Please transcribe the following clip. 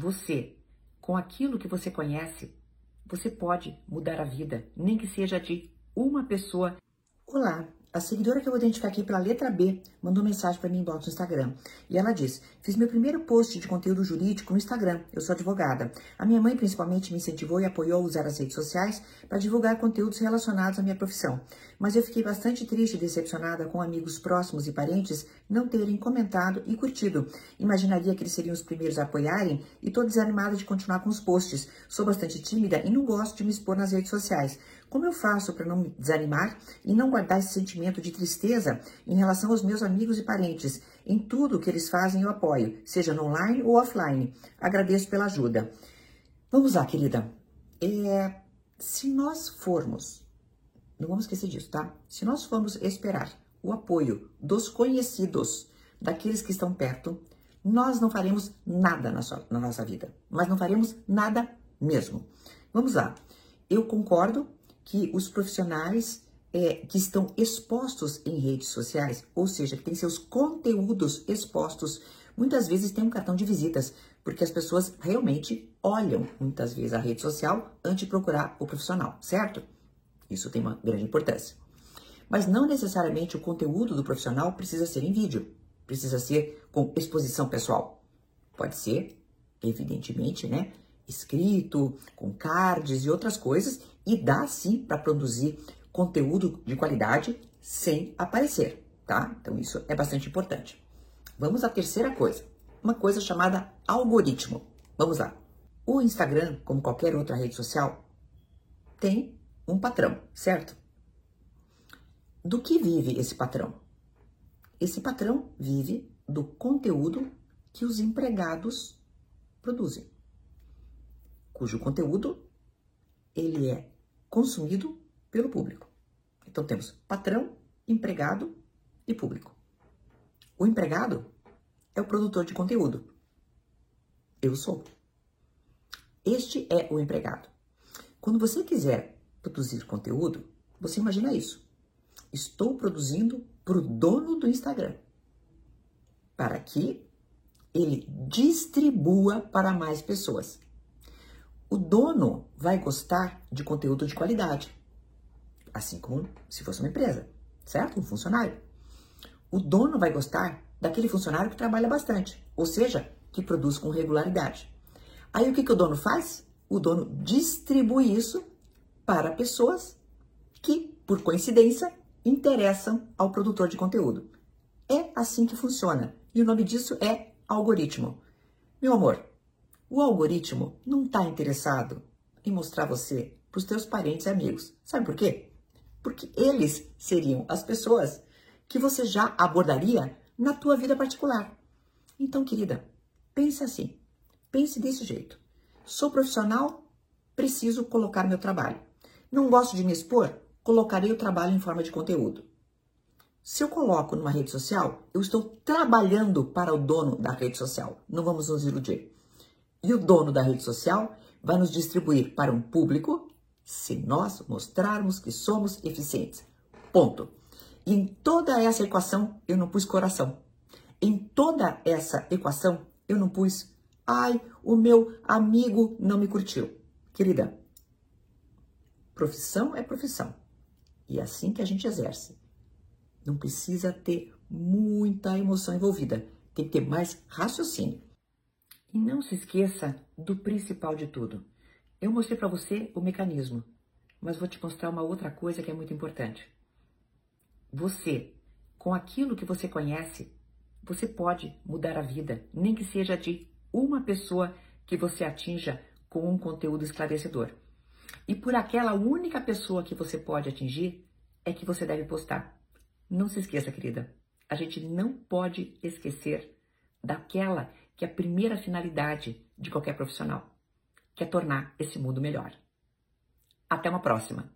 Você, com aquilo que você conhece, você pode mudar a vida, nem que seja de uma pessoa. Olá, a seguidora que eu vou identificar aqui pela letra B mandou mensagem para mim inbox no Instagram. E ela diz: Fiz meu primeiro post de conteúdo jurídico no Instagram. Eu sou advogada. A minha mãe, principalmente, me incentivou e apoiou a usar as redes sociais para divulgar conteúdos relacionados à minha profissão. Mas eu fiquei bastante triste e decepcionada com amigos próximos e parentes não terem comentado e curtido. Imaginaria que eles seriam os primeiros a apoiarem e estou desanimada de continuar com os posts. Sou bastante tímida e não gosto de me expor nas redes sociais. Como eu faço para não me desanimar e não guardar esse sentimento de tristeza em relação aos meus amigos e parentes? Em tudo que eles fazem eu apoio, seja no online ou offline. Agradeço pela ajuda. Vamos lá, querida. É, se nós formos, não vamos esquecer disso, tá? Se nós formos esperar o apoio dos conhecidos, daqueles que estão perto, nós não faremos nada na, sua, na nossa vida. Mas não faremos nada mesmo. Vamos lá. Eu concordo que os profissionais é, que estão expostos em redes sociais, ou seja, que têm seus conteúdos expostos, muitas vezes têm um cartão de visitas, porque as pessoas realmente olham muitas vezes a rede social antes de procurar o profissional, certo? Isso tem uma grande importância. Mas não necessariamente o conteúdo do profissional precisa ser em vídeo, precisa ser com exposição pessoal. Pode ser, evidentemente, né? escrito, com cards e outras coisas, e dá sim para produzir conteúdo de qualidade sem aparecer, tá? Então isso é bastante importante. Vamos à terceira coisa, uma coisa chamada algoritmo. Vamos lá. O Instagram, como qualquer outra rede social, tem um patrão, certo? Do que vive esse patrão? Esse patrão vive do conteúdo que os empregados produzem cujo conteúdo ele é consumido pelo público. Então temos patrão, empregado e público. O empregado é o produtor de conteúdo. Eu sou. Este é o empregado. Quando você quiser produzir conteúdo, você imagina isso. Estou produzindo para o dono do Instagram, para que ele distribua para mais pessoas o dono vai gostar de conteúdo de qualidade. Assim como se fosse uma empresa, certo? Um funcionário. O dono vai gostar daquele funcionário que trabalha bastante, ou seja, que produz com regularidade. Aí o que, que o dono faz? O dono distribui isso para pessoas que, por coincidência, interessam ao produtor de conteúdo. É assim que funciona. E o nome disso é algoritmo. Meu amor, o algoritmo não está interessado em mostrar você para os teus parentes e amigos. Sabe por quê? Porque eles seriam as pessoas que você já abordaria na tua vida particular. Então, querida, pense assim. Pense desse jeito. Sou profissional, preciso colocar meu trabalho. Não gosto de me expor? Colocarei o trabalho em forma de conteúdo. Se eu coloco numa rede social, eu estou trabalhando para o dono da rede social. Não vamos nos iludir. E o dono da rede social vai nos distribuir para um público se nós mostrarmos que somos eficientes. Ponto. E em toda essa equação eu não pus coração. Em toda essa equação eu não pus, ai, o meu amigo não me curtiu. Querida, profissão é profissão. E é assim que a gente exerce. Não precisa ter muita emoção envolvida. Tem que ter mais raciocínio. E não se esqueça do principal de tudo. Eu mostrei para você o mecanismo, mas vou te mostrar uma outra coisa que é muito importante. Você, com aquilo que você conhece, você pode mudar a vida, nem que seja de uma pessoa que você atinja com um conteúdo esclarecedor. E por aquela única pessoa que você pode atingir, é que você deve postar. Não se esqueça, querida, a gente não pode esquecer daquela que é a primeira finalidade de qualquer profissional, que é tornar esse mundo melhor. Até uma próxima!